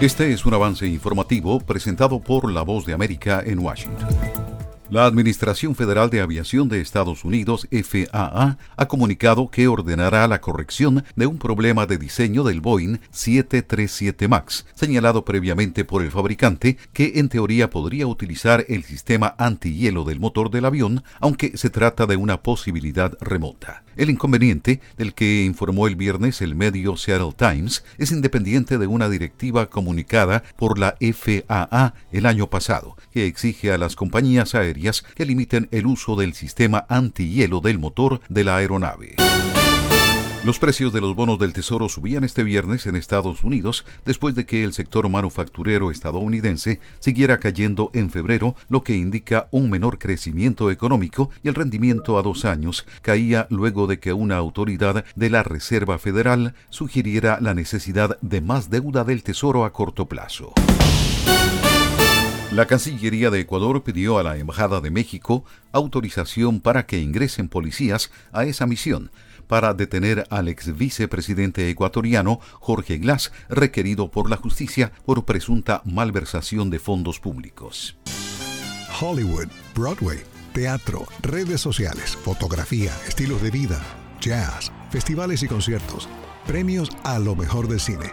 Este es un avance informativo presentado por La Voz de América en Washington. La Administración Federal de Aviación de Estados Unidos, FAA, ha comunicado que ordenará la corrección de un problema de diseño del Boeing 737 MAX, señalado previamente por el fabricante, que en teoría podría utilizar el sistema antihielo del motor del avión, aunque se trata de una posibilidad remota. El inconveniente, del que informó el viernes el medio Seattle Times, es independiente de una directiva comunicada por la FAA el año pasado, que exige a las compañías aéreas que limiten el uso del sistema antihielo del motor de la aeronave. Los precios de los bonos del Tesoro subían este viernes en Estados Unidos después de que el sector manufacturero estadounidense siguiera cayendo en febrero, lo que indica un menor crecimiento económico y el rendimiento a dos años caía luego de que una autoridad de la Reserva Federal sugiriera la necesidad de más deuda del Tesoro a corto plazo. La Cancillería de Ecuador pidió a la Embajada de México autorización para que ingresen policías a esa misión para detener al ex vicepresidente ecuatoriano Jorge Glass, requerido por la justicia por presunta malversación de fondos públicos. Hollywood, Broadway, teatro, redes sociales, fotografía, estilos de vida, jazz, festivales y conciertos, premios a lo mejor del cine.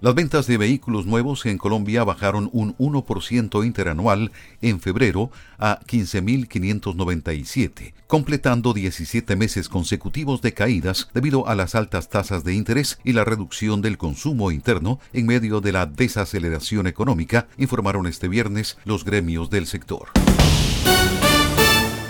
Las ventas de vehículos nuevos en Colombia bajaron un 1% interanual en febrero a 15.597, completando 17 meses consecutivos de caídas debido a las altas tasas de interés y la reducción del consumo interno en medio de la desaceleración económica, informaron este viernes los gremios del sector.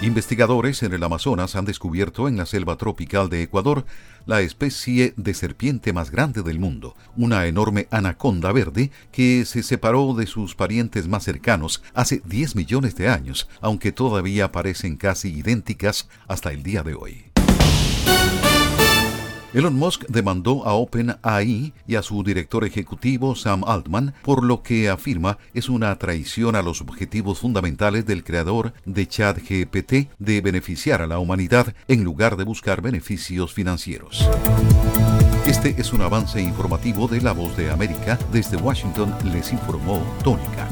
Investigadores en el Amazonas han descubierto en la selva tropical de Ecuador la especie de serpiente más grande del mundo, una enorme anaconda verde que se separó de sus parientes más cercanos hace 10 millones de años, aunque todavía parecen casi idénticas hasta el día de hoy. Elon Musk demandó a OpenAI y a su director ejecutivo Sam Altman por lo que afirma es una traición a los objetivos fundamentales del creador de ChatGPT de beneficiar a la humanidad en lugar de buscar beneficios financieros. Este es un avance informativo de La Voz de América. Desde Washington les informó Tónica.